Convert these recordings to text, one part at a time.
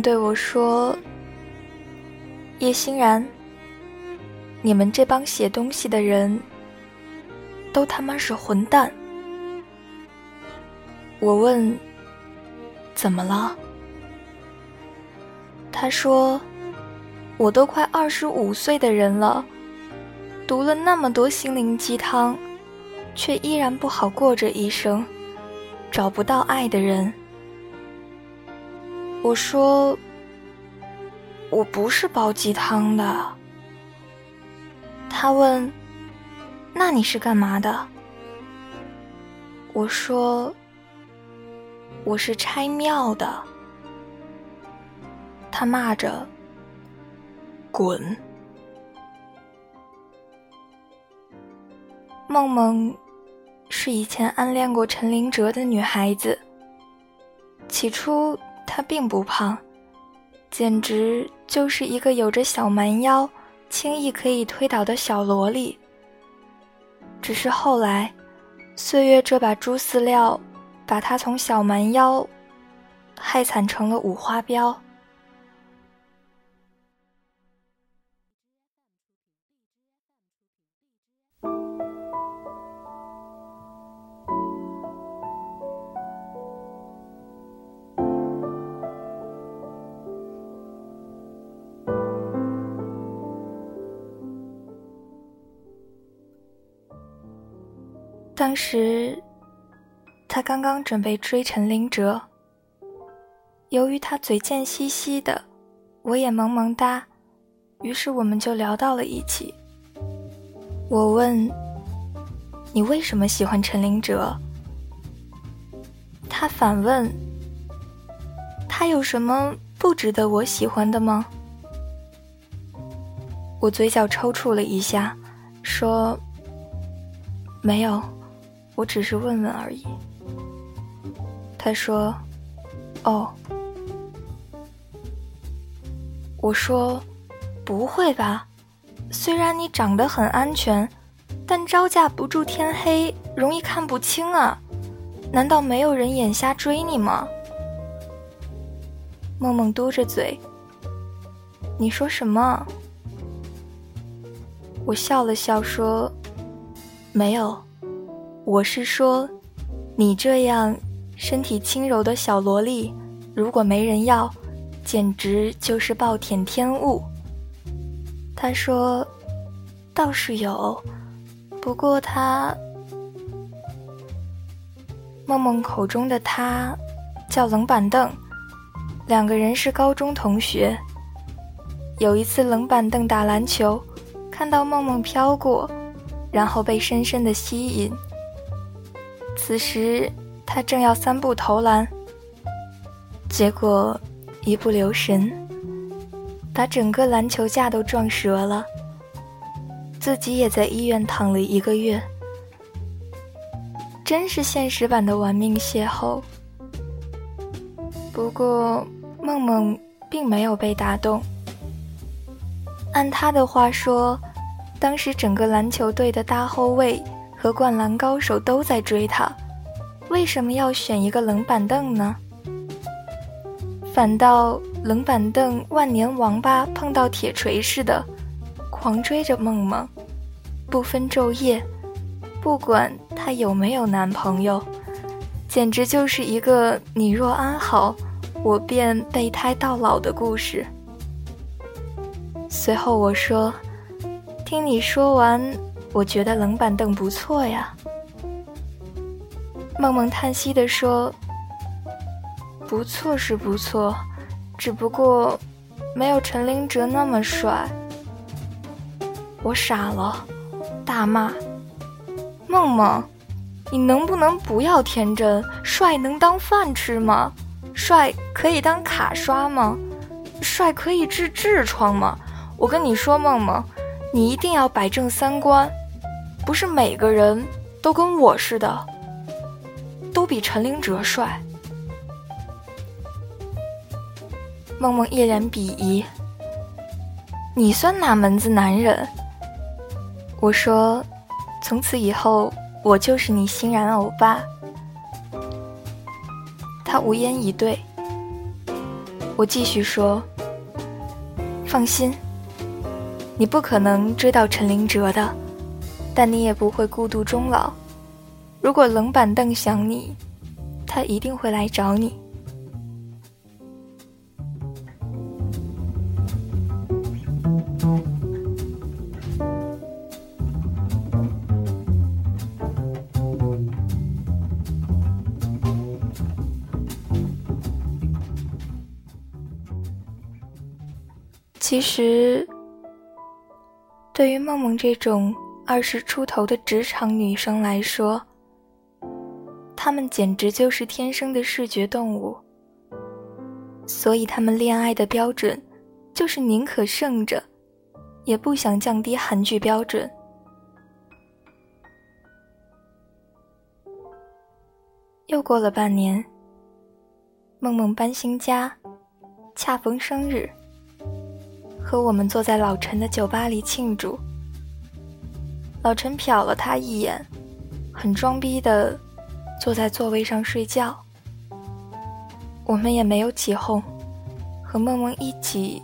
对我说：“叶欣然，你们这帮写东西的人，都他妈是混蛋。”我问：“怎么了？”他说：“我都快二十五岁的人了，读了那么多心灵鸡汤，却依然不好过这一生，找不到爱的人。”我说：“我不是煲鸡汤的。”他问：“那你是干嘛的？”我说：“我是拆庙的。”他骂着：“滚！”梦梦是以前暗恋过陈林哲的女孩子，起初。他并不胖，简直就是一个有着小蛮腰、轻易可以推倒的小萝莉。只是后来，岁月这把猪饲料，把他从小蛮腰害惨成了五花膘。当时，他刚刚准备追陈林哲。由于他嘴贱兮兮的，我也萌萌哒，于是我们就聊到了一起。我问：“你为什么喜欢陈林哲？”他反问：“他有什么不值得我喜欢的吗？”我嘴角抽搐了一下，说：“没有。”我只是问问而已。他说：“哦。”我说：“不会吧？虽然你长得很安全，但招架不住天黑，容易看不清啊！难道没有人眼瞎追你吗？”梦梦嘟着嘴：“你说什么？”我笑了笑说：“没有。”我是说，你这样身体轻柔的小萝莉，如果没人要，简直就是暴殄天物。他说：“倒是有，不过他……”梦梦口中的他叫冷板凳，两个人是高中同学。有一次冷板凳打篮球，看到梦梦飘过，然后被深深的吸引。此时，他正要三步投篮，结果一不留神，把整个篮球架都撞折了，自己也在医院躺了一个月，真是现实版的玩命邂逅。不过，梦梦并没有被打动。按他的话说，当时整个篮球队的大后卫。和灌篮高手都在追他，为什么要选一个冷板凳呢？反倒冷板凳万年王八碰到铁锤似的，狂追着梦梦，不分昼夜，不管她有没有男朋友，简直就是一个你若安好，我便备胎到老的故事。随后我说：“听你说完。”我觉得冷板凳不错呀。梦梦叹息地说：“不错是不错，只不过没有陈林哲那么帅。”我傻了，大骂：“梦梦，你能不能不要天真？帅能当饭吃吗？帅可以当卡刷吗？帅可以治痔疮吗？我跟你说，梦梦，你一定要摆正三观，不是每个人都跟我似的，都比陈林哲帅。梦梦一脸鄙夷：“你算哪门子男人？”我说：“从此以后，我就是你欣然欧巴。”他无言以对。我继续说：“放心，你不可能追到陈林哲的，但你也不会孤独终老。如果冷板凳想你，他一定会来找你。”其实，对于梦梦这种二十出头的职场女生来说，她们简直就是天生的视觉动物。所以，她们恋爱的标准就是宁可胜着，也不想降低韩剧标准。又过了半年，梦梦搬新家，恰逢生日。和我们坐在老陈的酒吧里庆祝。老陈瞟了他一眼，很装逼的坐在座位上睡觉。我们也没有起哄，和梦梦一起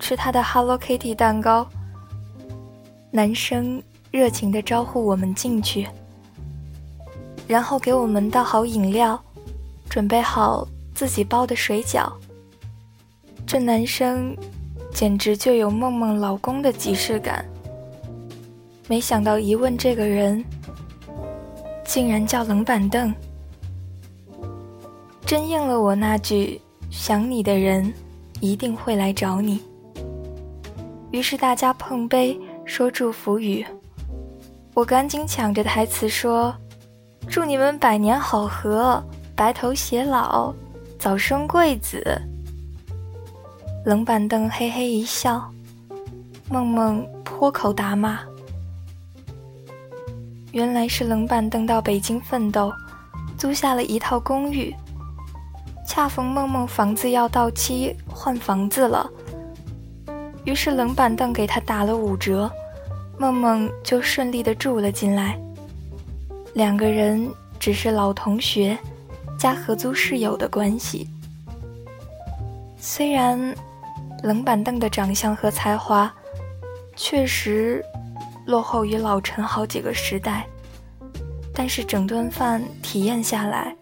吃他的 Hello Kitty 蛋糕。男生热情的招呼我们进去，然后给我们倒好饮料，准备好自己包的水饺。这男生。简直就有梦梦老公的即视感。没想到一问这个人，竟然叫冷板凳，真应了我那句“想你的人一定会来找你”。于是大家碰杯说祝福语，我赶紧抢着台词说：“祝你们百年好合，白头偕老，早生贵子。”冷板凳嘿嘿一笑，梦梦破口大骂。原来是冷板凳到北京奋斗，租下了一套公寓。恰逢梦梦房子要到期换房子了，于是冷板凳给他打了五折，梦梦就顺利的住了进来。两个人只是老同学加合租室友的关系，虽然。冷板凳的长相和才华，确实落后于老陈好几个时代，但是整顿饭体验下来，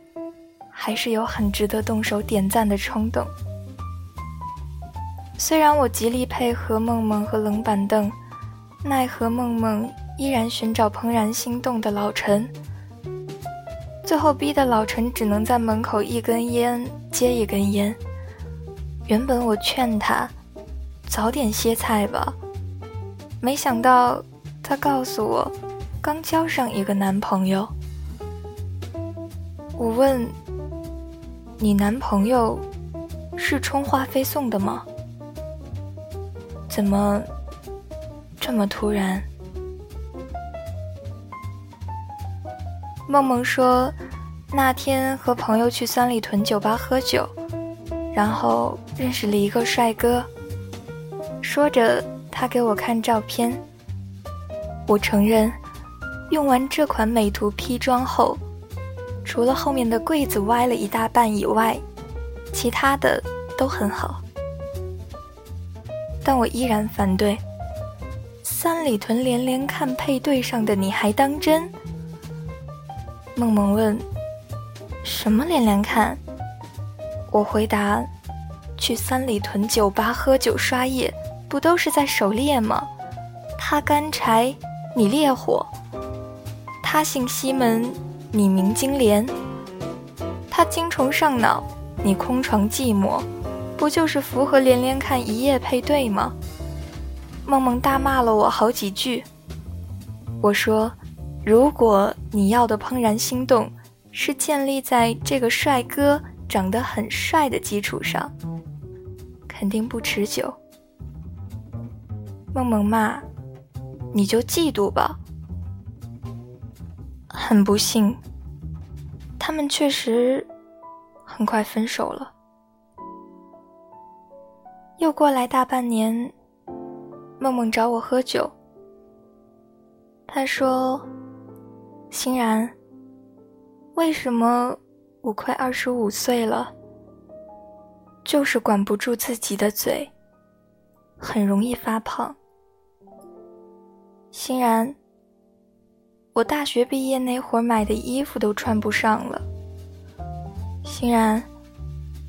还是有很值得动手点赞的冲动。虽然我极力配合梦梦和冷板凳，奈何梦梦依然寻找怦然心动的老陈，最后逼得老陈只能在门口一根烟接一根烟。原本我劝他早点歇菜吧，没想到他告诉我刚交上一个男朋友。我问：“你男朋友是充话费送的吗？怎么这么突然？”梦梦说：“那天和朋友去三里屯酒吧喝酒。”然后认识了一个帅哥。说着，他给我看照片。我承认，用完这款美图 P 妆后，除了后面的柜子歪了一大半以外，其他的都很好。但我依然反对。三里屯连连看配对上的你还当真？梦梦问：“什么连连看？”我回答：“去三里屯酒吧喝酒刷夜，不都是在狩猎吗？他干柴，你烈火；他姓西门，你名金莲；他精虫上脑，你空床寂寞，不就是符合连连看一夜配对吗？”梦梦大骂了我好几句。我说：“如果你要的怦然心动是建立在这个帅哥长得很帅的基础上，肯定不持久。梦梦骂，你就嫉妒吧。很不幸，他们确实很快分手了。又过来大半年，梦梦找我喝酒。他说：“欣然，为什么我快二十五岁了，就是管不住自己的嘴，很容易发胖？”欣然，我大学毕业那会儿买的衣服都穿不上了。欣然，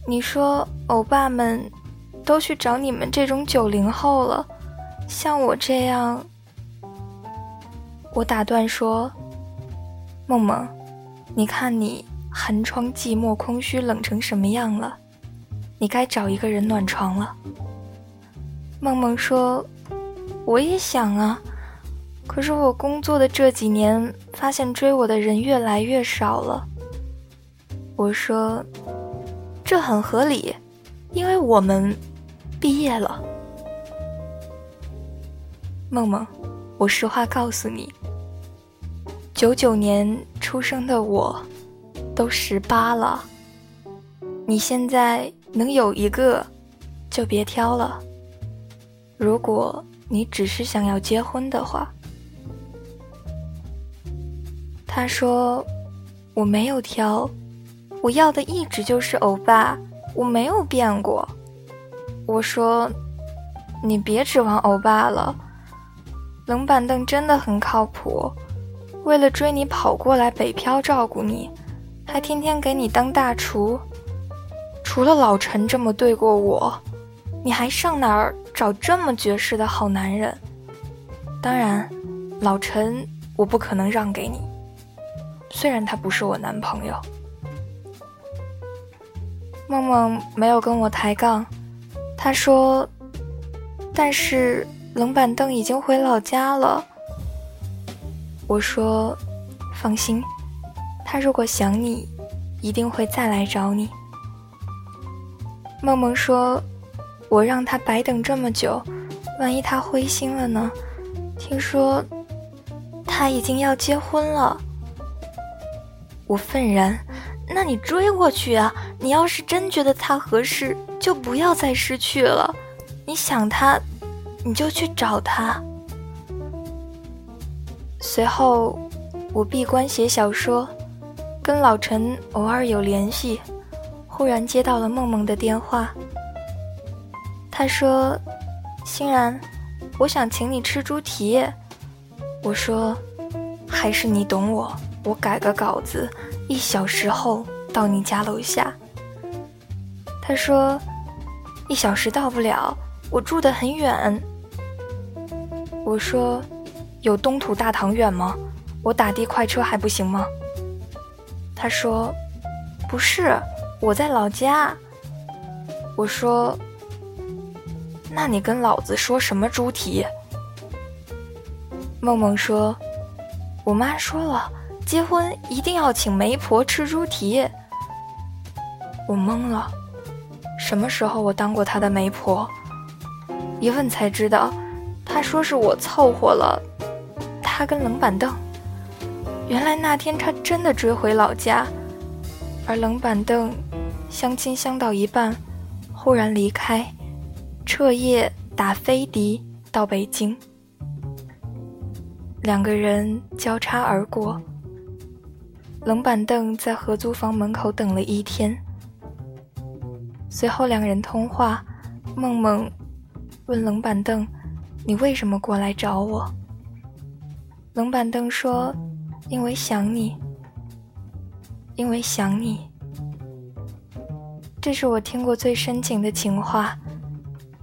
你说欧巴们都去找你们这种九零后了，像我这样，我打断说：“梦梦，你看你寒窗寂寞空虚冷成什么样了？你该找一个人暖床了。”梦梦说：“我也想啊。”可是我工作的这几年，发现追我的人越来越少了。我说，这很合理，因为我们毕业了。梦梦，我实话告诉你，九九年出生的我，都十八了。你现在能有一个，就别挑了。如果你只是想要结婚的话。他说：“我没有挑，我要的一直就是欧巴，我没有变过。”我说：“你别指望欧巴了，冷板凳真的很靠谱，为了追你跑过来北漂照顾你，还天天给你当大厨。除了老陈这么对过我，你还上哪儿找这么绝世的好男人？当然，老陈我不可能让给你。”虽然他不是我男朋友，梦梦没有跟我抬杠。他说：“但是冷板凳已经回老家了。”我说：“放心，他如果想你，一定会再来找你。”梦梦说：“我让他白等这么久，万一他灰心了呢？听说他已经要结婚了。”我愤然，那你追过去啊！你要是真觉得他合适，就不要再失去了。你想他，你就去找他。随后，我闭关写小说，跟老陈偶尔有联系。忽然接到了梦梦的电话，他说：“欣然，我想请你吃猪蹄。”我说：“还是你懂我。”我改个稿子，一小时后到你家楼下。他说，一小时到不了，我住得很远。我说，有东土大唐远吗？我打的快车还不行吗？他说，不是，我在老家。我说，那你跟老子说什么猪蹄？梦梦说，我妈说了。结婚一定要请媒婆吃猪蹄，我懵了。什么时候我当过他的媒婆？一问才知道，他说是我凑合了他跟冷板凳。原来那天他真的追回老家，而冷板凳相亲相到一半，忽然离开，彻夜打飞的到北京，两个人交叉而过。冷板凳在合租房门口等了一天，随后两人通话。梦梦问冷板凳：“你为什么过来找我？”冷板凳说：“因为想你，因为想你。”这是我听过最深情的情话。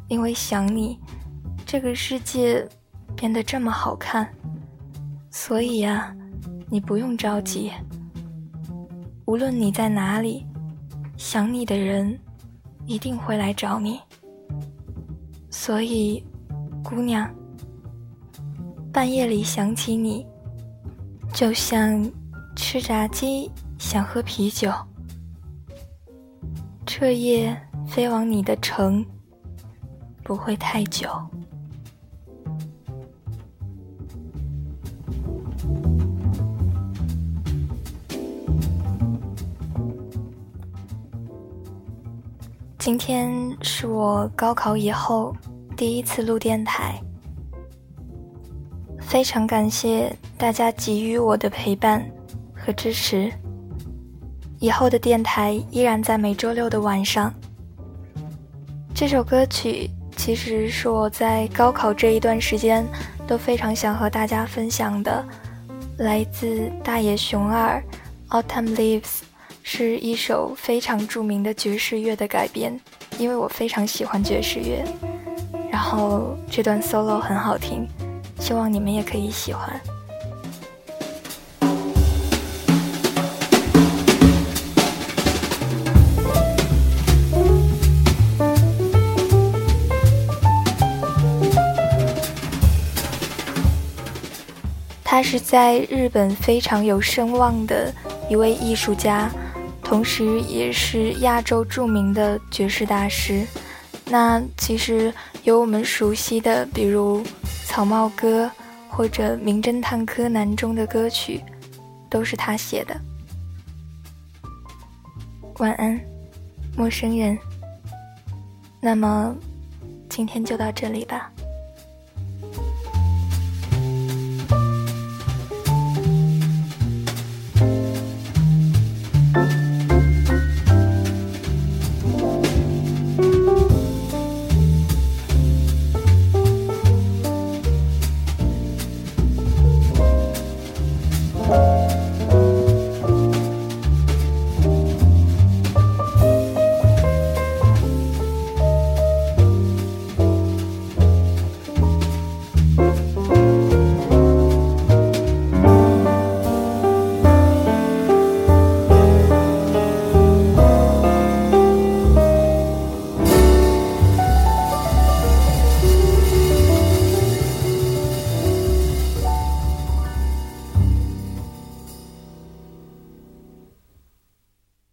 因为想你，这个世界变得这么好看。所以呀，你不用着急。无论你在哪里，想你的人一定会来找你。所以，姑娘，半夜里想起你，就像吃炸鸡想喝啤酒。彻夜飞往你的城，不会太久。今天是我高考以后第一次录电台，非常感谢大家给予我的陪伴和支持。以后的电台依然在每周六的晚上。这首歌曲其实是我在高考这一段时间都非常想和大家分享的，来自大野熊二《Autumn Leaves》。是一首非常著名的爵士乐的改编，因为我非常喜欢爵士乐，然后这段 solo 很好听，希望你们也可以喜欢。他是在日本非常有声望的一位艺术家。同时，也是亚洲著名的爵士大师。那其实有我们熟悉的，比如《草帽歌》或者《名侦探柯南》中的歌曲，都是他写的。晚安，陌生人。那么，今天就到这里吧。